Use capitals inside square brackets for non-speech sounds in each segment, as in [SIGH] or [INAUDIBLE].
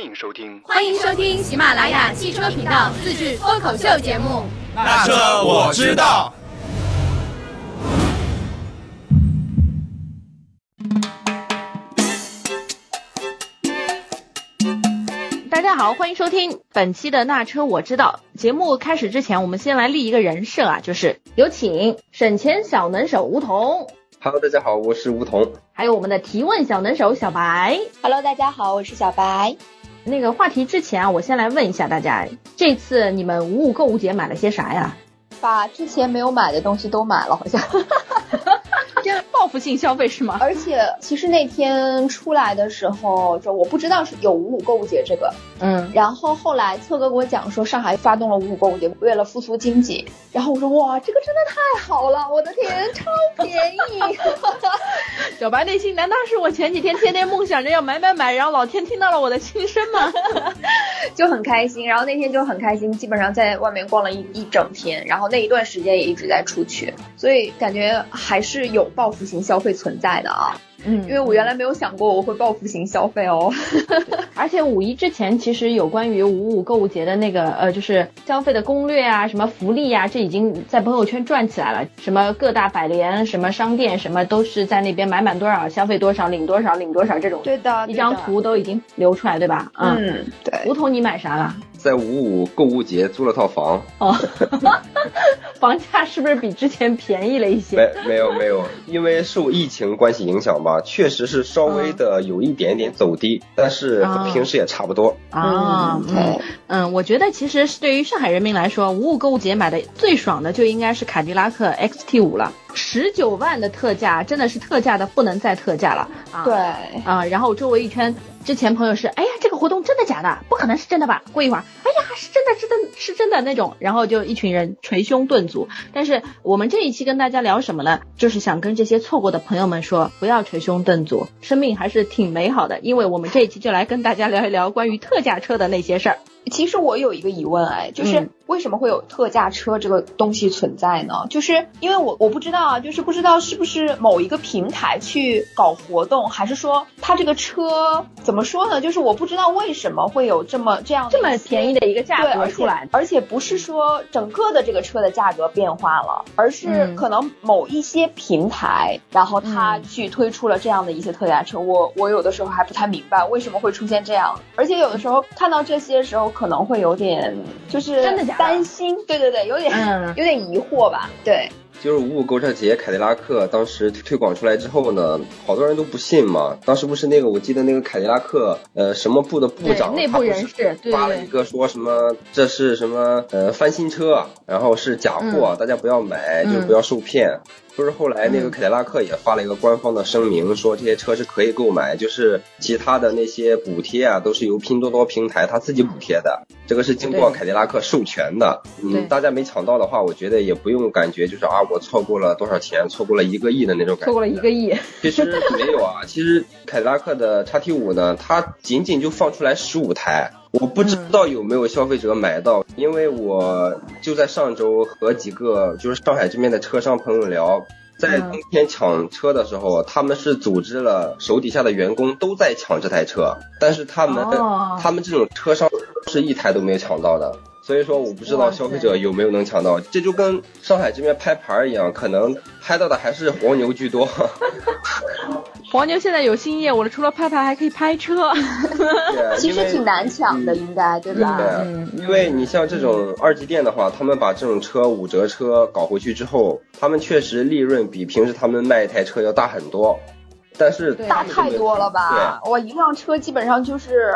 欢迎收听，欢迎收听喜马拉雅汽车频道自制脱口秀节目。那车我知道。大家好，欢迎收听本期的那车我知道。节目开始之前，我们先来立一个人设啊，就是有请省钱小能手吴桐，Hello，大家好，我是吴桐。还有我们的提问小能手小白。Hello，大家好，我是小白。那个话题之前啊，我先来问一下大家，这次你们五五购物节买了些啥呀？把之前没有买的东西都买了，好像。[LAUGHS] 复性消费是吗？而且其实那天出来的时候，就我不知道是有五五购物节这个，嗯，然后后来策哥给我讲说上海发动了五五购物节，为了复苏经济。然后我说哇，这个真的太好了，我的天，超便宜！[LAUGHS] 小白内心难道是我前几天天天梦想着要买买买，然后老天听到了我的心声吗？[LAUGHS] 就很开心，然后那天就很开心，基本上在外面逛了一一整天，然后那一段时间也一直在出去，所以感觉还是有报复性消费存在的啊。嗯，因为我原来没有想过我会报复性消费哦。而且五一之前，其实有关于五五购物节的那个呃，就是消费的攻略啊，什么福利啊，这已经在朋友圈转起来了。什么各大百联、什么商店，什么都是在那边买满多少消费多少领多少领多少这种，对的，一张图都已经流出来，对吧？嗯，对。梧桐，你买啥了？在五五购物节租了套房。哦，房价是不是比之前便宜了一些？没没有没有，因为受疫情关系影响吧，确实是稍微的有一点点走低，但是和平时也差不多。啊，嗯嗯，我觉得其实是对于上海人民来说，五五购物节买的最爽的就应该是凯迪拉克 XT 五了，十九万的特价，真的是特价的不能再特价了啊！对啊，然后周围一圈，之前朋友是，哎呀，这个活动真的假的？不可能是真的吧？过一会儿，哎呀，是真的，是真的，是真的那种，然后就一群人捶胸顿足。但是我们这一期跟大家聊什么呢？就是想跟这些错过的朋友们说，不要捶胸顿足，生命还是挺美好的。因为我们这一期就来跟大家聊一聊关于特价车的那些事儿。其实我有一个疑问，哎，就是为什么会有特价车这个东西存在呢？就是因为我我不知道啊，就是不知道是不是某一个平台去搞活动，还是说它这个车怎么说呢？就是我不知道为什么会有这么这样这么便宜的一个价格出来，而且不是说整个的这个车的价格变化了，而是可能某一些平台，然后它去推出了这样的一些特价车。我我有的时候还不太明白为什么会出现这样，而且有的时候看到这些时候。可能会有点就是真的假的担心，对对对，有点、嗯、[LAUGHS] 有点疑惑吧，对。就是五五购车节，凯迪拉克当时推广出来之后呢，好多人都不信嘛。当时不是那个，我记得那个凯迪拉克呃什么部的部长，内部人士发了一个说什么这是什么呃翻新车，然后是假货，嗯、大家不要买，就是不要受骗。不是后来那个凯迪拉克也发了一个官方的声明，说这些车是可以购买，就是其他的那些补贴啊，都是由拼多多平台他自己补贴的，这个是经过凯迪拉克授权的。嗯，大家没抢到的话，我觉得也不用感觉就是啊，我错过了多少钱，错过了一个亿的那种感觉。错过了一个亿，[LAUGHS] 其实没有啊，其实凯迪拉克的叉 T 五呢，它仅仅就放出来十五台。我不知道有没有消费者买到，因为我就在上周和几个就是上海这边的车商朋友聊，在当天抢车的时候，他们是组织了手底下的员工都在抢这台车，但是他们、哦、他们这种车商是一台都没有抢到的。所以说，我不知道消费者有没有能抢到，这就跟上海这边拍牌一样，可能拍到的还是黄牛居多。[LAUGHS] 黄牛现在有新业务了，除了拍牌还可以拍车，其实挺难抢的，应该对吧？对、嗯，因为你像这种二级店的话，他们把这种车五折车搞回去之后，他们确实利润比平时他们卖一台车要大很多，但是大太多了吧？我一辆车基本上就是。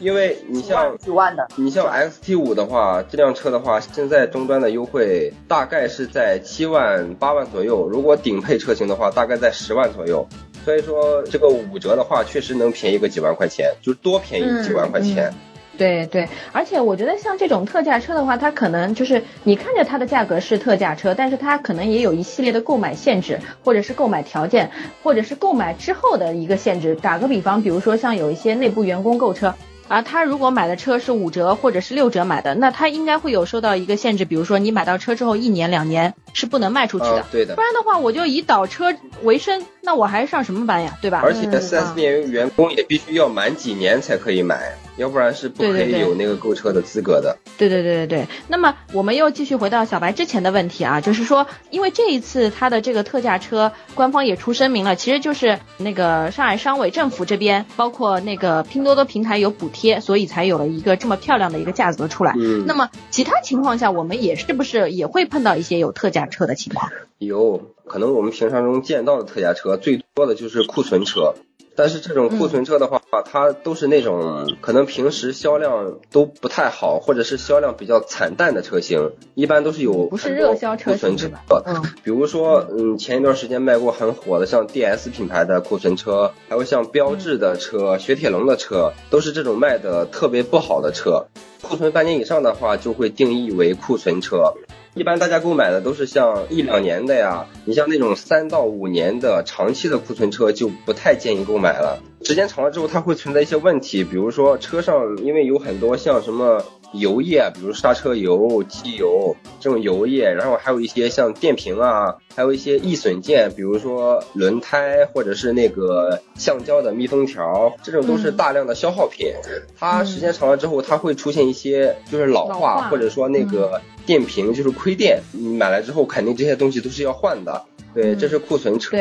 因为你像几万的，你像 XT 五的话，这辆车的话，现在终端的优惠大概是在七万八万左右，如果顶配车型的话，大概在十万左右。所以说这个五折的话，确实能便宜个几万块钱，就多便宜几万块钱。嗯嗯、对对，而且我觉得像这种特价车的话，它可能就是你看着它的价格是特价车，但是它可能也有一系列的购买限制，或者是购买条件，或者是购买之后的一个限制。打个比方，比如说像有一些内部员工购车。而他如果买的车是五折或者是六折买的，那他应该会有受到一个限制，比如说你买到车之后一年两年，是不能卖出去的。对的。不然的话，我就以倒车为生，那我还上什么班呀？对吧？而且四 S 店员工也必须要满几年才可以买。要不然是不可以有那个购车的资格的。对对对对对。那么我们又继续回到小白之前的问题啊，就是说，因为这一次它的这个特价车，官方也出声明了，其实就是那个上海商委政府这边，包括那个拼多多平台有补贴，所以才有了一个这么漂亮的一个价格出来。嗯。那么其他情况下，我们也是不是也会碰到一些有特价车的情况？有可能我们平常中见到的特价车，最多的就是库存车。但是这种库存车的话，它都是那种可能平时销量都不太好，或者是销量比较惨淡的车型，一般都是有不是热销车型是吧？嗯，比如说，嗯，前一段时间卖过很火的像 DS 品牌的库存车，还有像标致的车、雪铁龙的车，都是这种卖的特别不好的车。库存半年以上的话，就会定义为库存车。一般大家购买的都是像一两年的呀，你像那种三到五年的长期的库存车就不太建议购买了。时间长了之后，它会存在一些问题，比如说车上因为有很多像什么油液啊，比如刹车油、机油这种油液，然后还有一些像电瓶啊，还有一些易损件，比如说轮胎或者是那个橡胶的密封条，这种都是大量的消耗品。它时间长了之后，它会出现一些就是老化，或者说那个。电瓶就是亏电，你买来之后肯定这些东西都是要换的。对，这是库存车。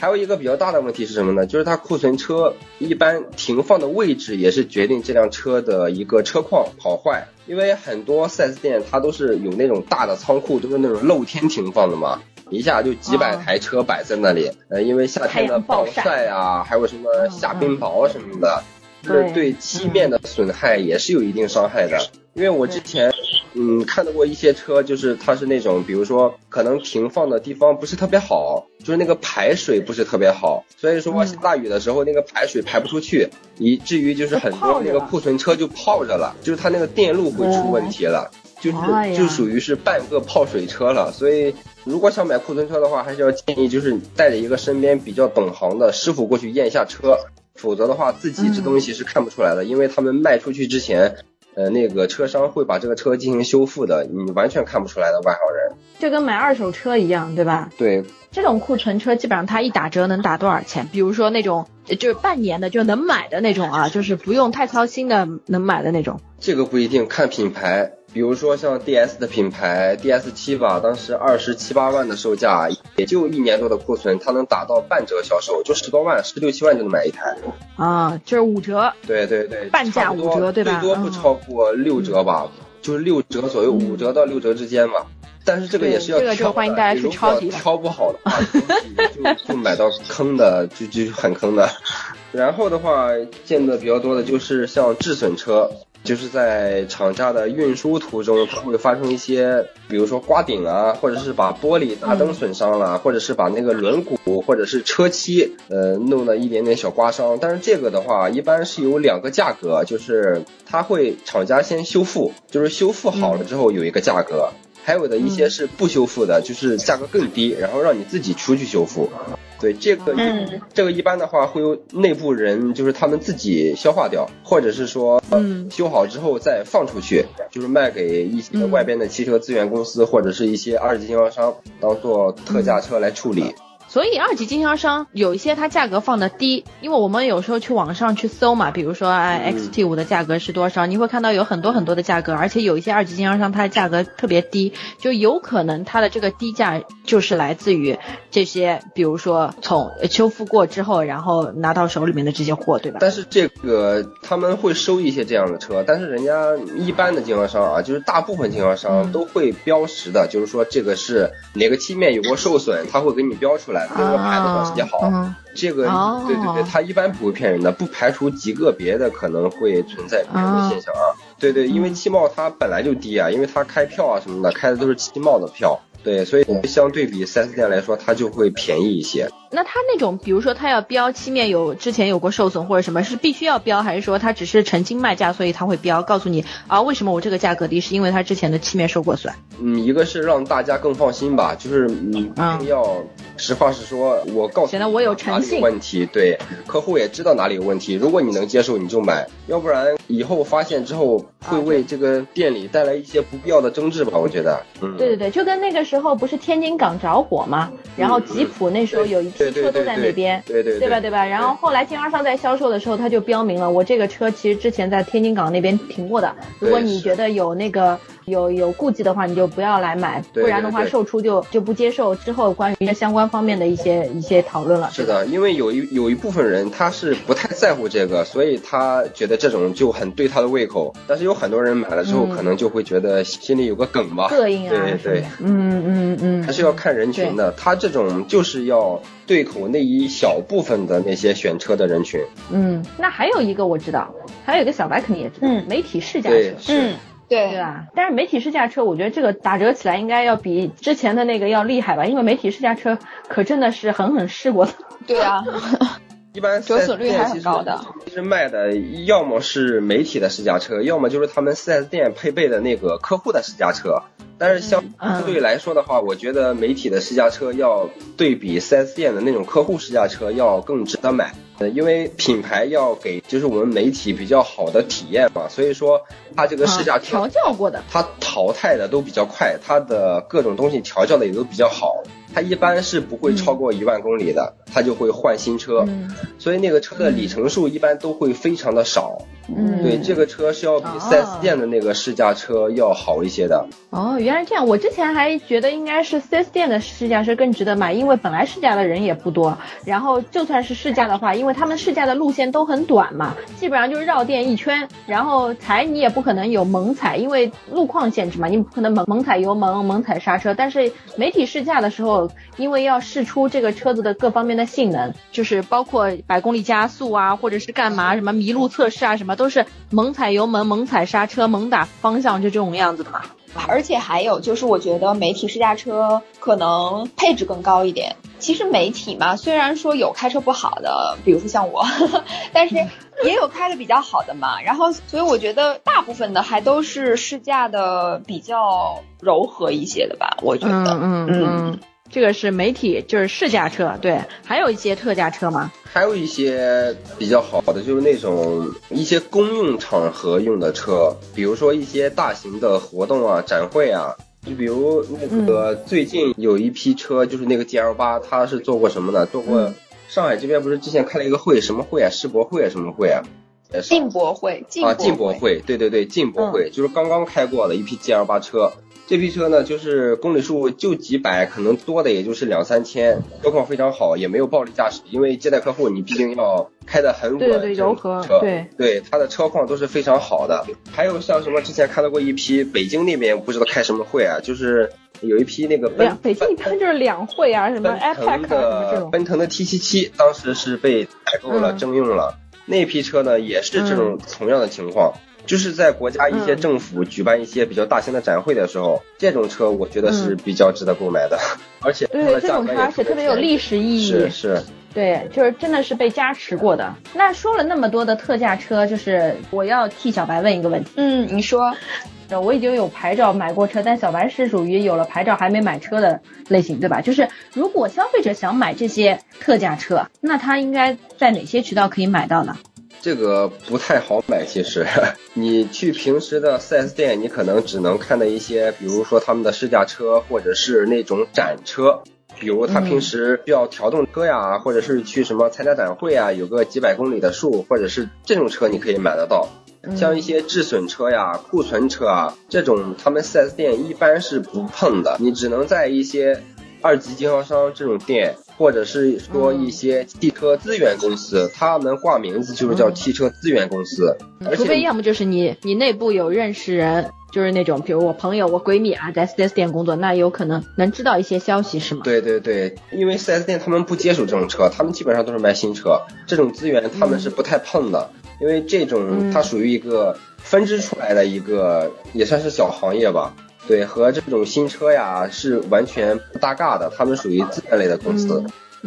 还有一个比较大的问题是什么呢？就是它库存车一般停放的位置也是决定这辆车的一个车况好坏。因为很多 4S 店它都是有那种大的仓库，都是那种露天停放的嘛，一下就几百台车摆在那里。呃，因为夏天的暴晒啊，还有什么下冰雹什么的，是对漆面的损害也是有一定伤害的。因为我之前。嗯，看到过一些车，就是它是那种，比如说可能停放的地方不是特别好，就是那个排水不是特别好，所以说下大雨的时候那个排水排不出去，以至于就是很多那个库存车就泡着了，就是它那个电路会出问题了，就是就属于是半个泡水车了。所以如果想买库存车的话，还是要建议就是带着一个身边比较懂行的师傅过去验一下车，否则的话自己这东西是看不出来的，因为他们卖出去之前。呃，那个车商会把这个车进行修复的，你完全看不出来的外行人，就跟买二手车一样，对吧？对，这种库存车基本上它一打折能打多少钱？比如说那种就是半年的就能买的那种啊，就是不用太操心的能买的那种。这个不一定，看品牌。比如说像 D S 的品牌 D S 七吧，当时二十七八万的售价，也就一年多的库存，它能打到半折销售，就十多万，十六七万就能买一台。啊，就是五折。对对对，半价五折对吧？最多不超过六折吧，就是六折左右，五折到六折之间吧。但是这个也是要挑的，如果挑不好的话，就 [LAUGHS] 就买到坑的，就就很坑的。然后的话，见的比较多的就是像质损车。就是在厂家的运输途中，它会发生一些，比如说刮顶啊，或者是把玻璃、大灯损伤了，或者是把那个轮毂或者是车漆，呃，弄了一点点小刮伤。但是这个的话，一般是有两个价格，就是它会厂家先修复，就是修复好了之后有一个价格，还有的一些是不修复的，就是价格更低，然后让你自己出去修复。对这个，这个一般的话会由内部人，就是他们自己消化掉，或者是说，修好之后再放出去，就是卖给一些外边的汽车资源公司或者是一些二级经销商，当做特价车来处理。所以二级经销商有一些它价格放的低，因为我们有时候去网上去搜嘛，比如说哎 XT 五的价格是多少，你会看到有很多很多的价格，而且有一些二级经销商它的价格特别低，就有可能它的这个低价就是来自于这些，比如说从 [LAUGHS] 修复过之后，然后拿到手里面的这些货，对吧？但是这个他们会收一些这样的车，但是人家一般的经销商啊，就是大部分经销商都会标识的，就是说这个是哪个漆面有过受损，他会给你标出来。这个牌子保时捷好，这个对对对，它一般不会骗人的，不排除极个别的可能会存在骗人的现象啊。对对，因为汽贸它本来就低啊，因为它开票啊什么的开的都是汽贸的票。对，所以相对比 4S 店来说，它就会便宜一些。那它那种，比如说它要标漆面有之前有过受损或者什么，是必须要标，还是说它只是澄清卖价，所以它会标，告诉你啊，为什么我这个价格低，是因为它之前的漆面受过损？嗯，一个是让大家更放心吧，就是你一定要实话实说，我告诉显得我有诚信。问题对，客户也知道哪里有问题，如果你能接受你就买，要不然以后发现之后会为这个店里带来一些不必要的争执吧？我觉得。嗯。对对对，就跟那个时候不是天津港着火嘛，然后吉普那时候有一批车都在那边，对对对吧对吧？然后后来经销商在销售的时候，他就标明了，我这个车其实之前在天津港那边停过的，如果你觉得有那个。有有顾忌的话，你就不要来买，不然的话，售出就就不接受之后关于相关方面的一些一些讨论了。是的，因为有一有一部分人他是不太在乎这个，所以他觉得这种就很对他的胃口。但是有很多人买了之后，可能就会觉得心里有个梗吧，膈应啊。对对，嗯嗯嗯，还是要看人群的。他这种就是要对口那一小部分的那些选车的人群。嗯，那还有一个我知道，还有一个小白肯定也知道，媒体试驾车。嗯。对对吧？但是媒体试驾车，我觉得这个打折起来应该要比之前的那个要厉害吧？因为媒体试驾车可真的是狠狠试过的。对啊，[LAUGHS] 一般折损率还很高的。其实卖的要么是媒体的试驾车，要么就是他们 4S 店配备的那个客户的试驾车。但是相对来说的话，我觉得媒体的试驾车要对比 4S 店的那种客户试驾车要更值得买。呃，因为品牌要给就是我们媒体比较好的体验嘛，所以说它这个试驾调教过的，它淘汰的都比较快，它的各种东西调教的也都比较好。它一般是不会超过一万公里的，它就会换新车，所以那个车的里程数一般都会非常的少。嗯，对，这个车是要比 4S 店的那个试驾车要好一些的。哦，原来这样，我之前还觉得应该是 4S 店的试驾车更值得买，因为本来试驾的人也不多，然后就算是试驾的话，因为他们试驾的路线都很短嘛，基本上就是绕店一圈，然后踩你也不可能有猛踩，因为路况限制嘛，你不可能猛猛踩油门、猛踩刹车。但是媒体试驾的时候，因为要试出这个车子的各方面的性能，就是包括百公里加速啊，或者是干嘛什么麋鹿测试啊，什么都是猛踩油门、猛踩刹车、猛打方向，就这种样子的嘛。而且还有就是，我觉得媒体试驾车可能配置更高一点。其实媒体嘛，虽然说有开车不好的，比如说像我，[LAUGHS] 但是也有开的比较好的嘛。然后，所以我觉得大部分的还都是试驾的比较柔和一些的吧。我觉得，嗯嗯嗯。这个是媒体，就是试驾车，对，还有一些特价车吗？还有一些比较好的，就是那种一些公用场合用的车，比如说一些大型的活动啊、展会啊，就比如那个最近有一批车，就是那个 GL 八，它是做过什么呢？做过上海这边不是之前开了一个会，什么会啊？世博会啊？什么会啊？进博会，啊，进博会，对对对，进博会就是刚刚开过的一批 GL 八车。这批车呢，就是公里数就几百，可能多的也就是两三千，车况非常好，也没有暴力驾驶。因为接待客户，你毕竟要开得很稳，对对柔和，对对，它的车况都是非常好的。还有像什么之前看到过一批北京那边不知道开什么会啊，就是有一批那个奔北京一般就是两会啊，什么 iPad 的奔腾的 T 七七，当时是被采购了征用了。那批车呢，也是这种同样的情况。就是在国家一些政府举办一些比较大型的展会的时候，这种车我觉得是比较值得购买的，[LAUGHS] 而且对这种车而且特别有历史意义，是是，对，就是真的是被加持过的。那说了那么多的特价车，就是我要替小白问一个问题，嗯，你说，我已经有牌照买过车，但小白是属于有了牌照还没买车的类型，对吧？就是如果消费者想买这些特价车，那他应该在哪些渠道可以买到呢？这个不太好买，其实 [LAUGHS] 你去平时的 4S 店，你可能只能看到一些，比如说他们的试驾车，或者是那种展车，比如他平时需要调动车呀，或者是去什么参加展会啊，有个几百公里的数，或者是这种车你可以买得到。像一些质损车呀、库存车啊，这种他们 4S 店一般是不碰的，你只能在一些二级经销商这种店。或者是说一些汽车资源公司，他们挂名字就是叫汽车资源公司，除非要么就是你你内部有认识人，就是那种比如我朋友、我闺蜜啊，在 4S 店工作，那有可能能知道一些消息是吗？对对对，因为 4S 店他们不接手这种车，他们基本上都是卖新车，这种资源他们是不太碰的，因为这种它属于一个分支出来的一个也算是小行业吧。对，和这种新车呀是完全不搭嘎的，他们属于资源类的公司。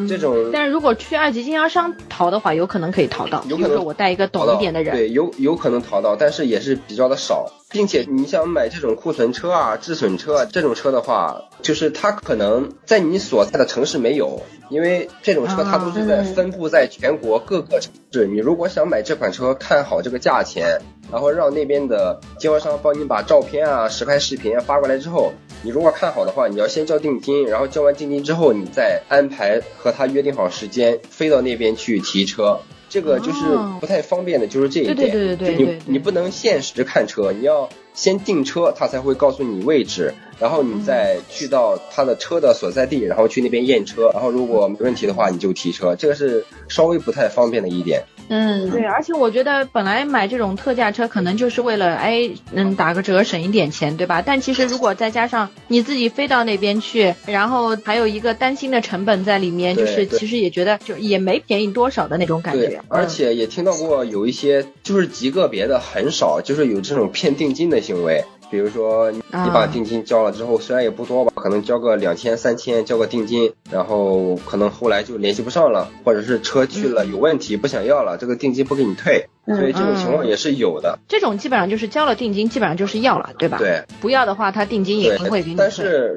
这种，但是如果去二级经销商淘的话，有可能可以淘到。有可能我带一个懂一点的人。对，有有可能淘到，但是也是比较的少。并且你想买这种库存车啊、质损车啊这种车的话，就是它可能在你所在的城市没有，因为这种车它都是在分布在全国各个城市。你如果想买这款车，看好这个价钱。然后让那边的经销商帮你把照片啊、实拍视频发过来之后，你如果看好的话，你要先交定金，然后交完定金之后，你再安排和他约定好时间飞到那边去提车。这个就是不太方便的，就是这一点。对对对对对，你你不能限时看车，你要先订车，他才会告诉你位置，然后你再去到他的车的所在地，然后去那边验车，然后如果没问题的话，你就提车。这个是稍微不太方便的一点。嗯，对，而且我觉得本来买这种特价车可能就是为了哎，嗯，打个折省一点钱，对吧？但其实如果再加上你自己飞到那边去，然后还有一个担心的成本在里面，就是其实也觉得就也没便宜多少的那种感觉。而且也听到过有一些就是极个别的很少，就是有这种骗定金的行为。比如说，你把定金交了之后，虽然也不多吧，可能交个两千、三千，交个定金，然后可能后来就联系不上了，或者是车去了有问题不想要了，这个定金不给你退，所以这种情况也是有的。这种基本上就是交了定金，基本上就是要了，对吧？对，不要的话，他定金也不会给你。但是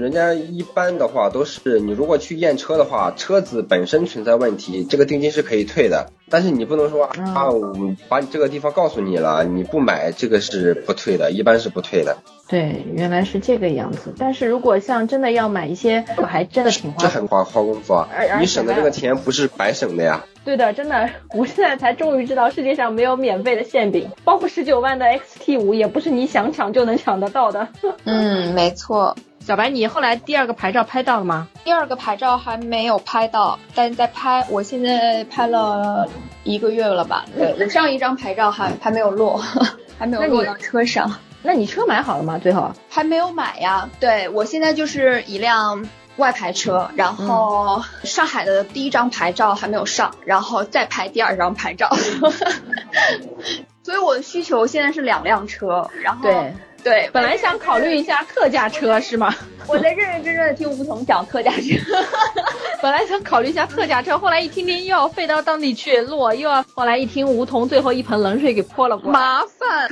人家一般的话都是，你如果去验车的话，车子本身存在问题，这个定金是可以退的。但是你不能说啊，我把你这个地方告诉你了，你不买这个是不退的，一般是不退的。对，原来是这个样子。但是如果像真的要买一些，我还真的挺花。这很花花功夫啊！你省的这个钱不是白省的呀。对的，真的，我现在才终于知道世界上没有免费的馅饼，包括十九万的 XT 五也不是你想抢就能抢得到的。[LAUGHS] 嗯，没错。小白，你后来第二个牌照拍到了吗？第二个牌照还没有拍到，但是在拍。我现在拍了一个月了吧？对，我上一张牌照还还没有落，[LAUGHS] 还没有落到车上。那你车买好了吗？最后还没有买呀。对我现在就是一辆外牌车，然后上海的第一张牌照还没有上，然后再拍第二张牌照。[LAUGHS] 所以我的需求现在是两辆车，然后对。[LAUGHS] 本来想考虑一下特价车是吗？我在认认真真的听吴桐讲特价车，本来想考虑一下特价车，后来一听听又要飞到当地去落，又要后来一听吴桐最后一盆冷水给泼了过来，麻烦，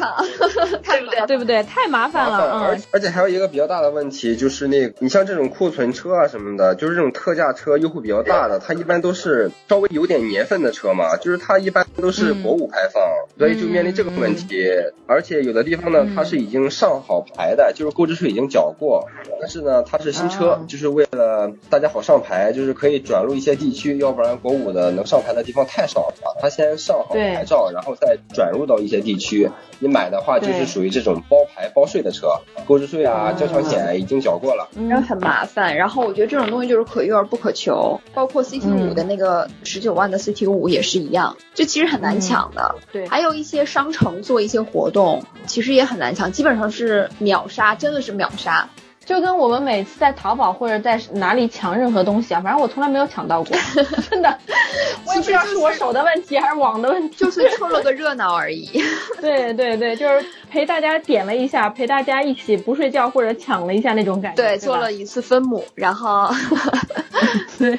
对不对？对不对？太麻烦了，而而且还有一个比较大的问题就是那，你像这种库存车啊什么的，就是这种特价车优惠比较大的，它一般都是稍微有点年份的车嘛，就是它一般都是国五排放，所以就面临这个问题，而且有的地方呢，它是已经上好牌的，就是购置税已经缴过，但是呢，它是新车，就是为了大家好上牌，就是可以转入一些地区，要不然国五的能上牌的地方太少了。它先上好牌照，然后再转入到一些地区。你买的话就是属于这种包牌包税的车，购置税啊、交强险已经缴过了，然后很麻烦。然后我觉得这种东西就是可遇而不可求，包括 CT 五的那个十九万的 CT 五也是一样，就其实很难抢的。对，还有一些商城做一些活动，其实也很难抢，基本上是秒杀，真的是秒杀。就跟我们每次在淘宝或者在哪里抢任何东西啊，反正我从来没有抢到过，[LAUGHS] 真的。我也不知道是我手的问题还是网的问题，就是凑了个热闹而已。[LAUGHS] 对对对，就是陪大家点了一下，陪大家一起不睡觉或者抢了一下那种感觉。对，做了一次分母，然后，[LAUGHS] [LAUGHS] 对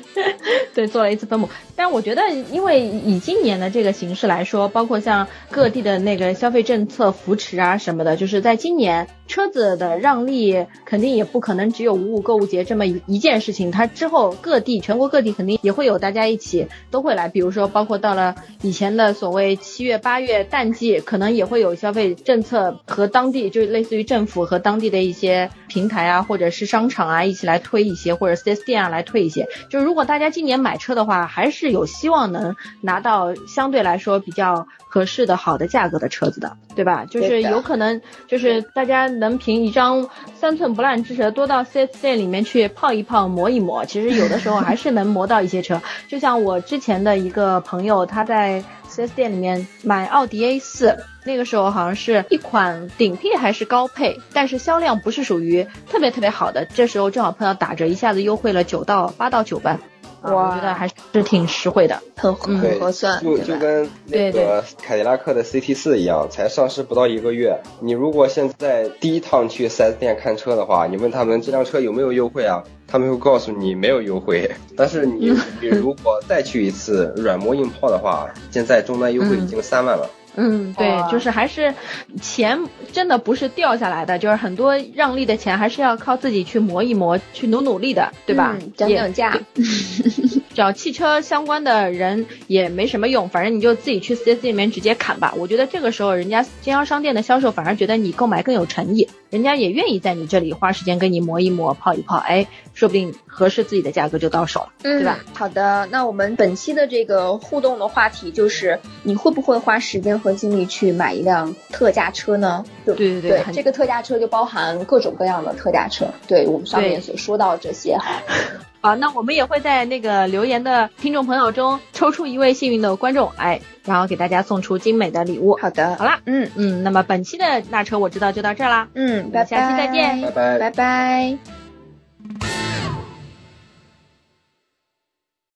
对，做了一次分母。但我觉得，因为以今年的这个形势来说，包括像各地的那个消费政策扶持啊什么的，就是在今年车子的让利肯定。也不可能只有五五购物节这么一一件事情，它之后各地全国各地肯定也会有大家一起都会来，比如说包括到了以前的所谓七月八月淡季，可能也会有消费政策和当地就类似于政府和当地的一些平台啊，或者是商场啊一起来推一些，或者四 S 店啊来推一些。就如果大家今年买车的话，还是有希望能拿到相对来说比较合适的好的价格的车子的，对吧？就是有可能就是大家能凭一张三寸不烂。之舌多到 4S 店里面去泡一泡、磨一磨，其实有的时候还是能磨到一些车。就像我之前的一个朋友，他在四 S 店里面买奥迪 A 四那个时候好像是一款顶配还是高配，但是销量不是属于特别特别好的。这时候正好碰到打折，一下子优惠了九到八到九万万。我觉得还是挺实惠的，很很合算。就就跟那个凯迪拉克的 CT 四一样，才上市不到一个月。你如果现在第一趟去 4S 店看车的话，你问他们这辆车有没有优惠啊？他们会告诉你没有优惠。但是你 [LAUGHS] 你如果再去一次软磨硬泡的话，现在终端优惠已经三万了。嗯，对，就是还是钱真的不是掉下来的，就是很多让利的钱还是要靠自己去磨一磨，去努努力的，对吧？讲讲价。找汽车相关的人也没什么用，反正你就自己去 4S 店里面直接砍吧。我觉得这个时候，人家经销商店的销售反而觉得你购买更有诚意，人家也愿意在你这里花时间跟你磨一磨、泡一泡，哎，说不定合适自己的价格就到手了，对吧？好的，那我们本期的这个互动的话题就是，你会不会花时间和精力去买一辆特价车呢？对对对，这个特价车就包含各种各样的特价车，对我们上面所说到这些哈。好，那我们也会在那个留言的听众朋友中抽出一位幸运的观众，哎，然后给大家送出精美的礼物。好的，好啦，嗯嗯，那么本期的那车我知道就到这啦，嗯，拜拜，下期再见，拜拜，拜拜。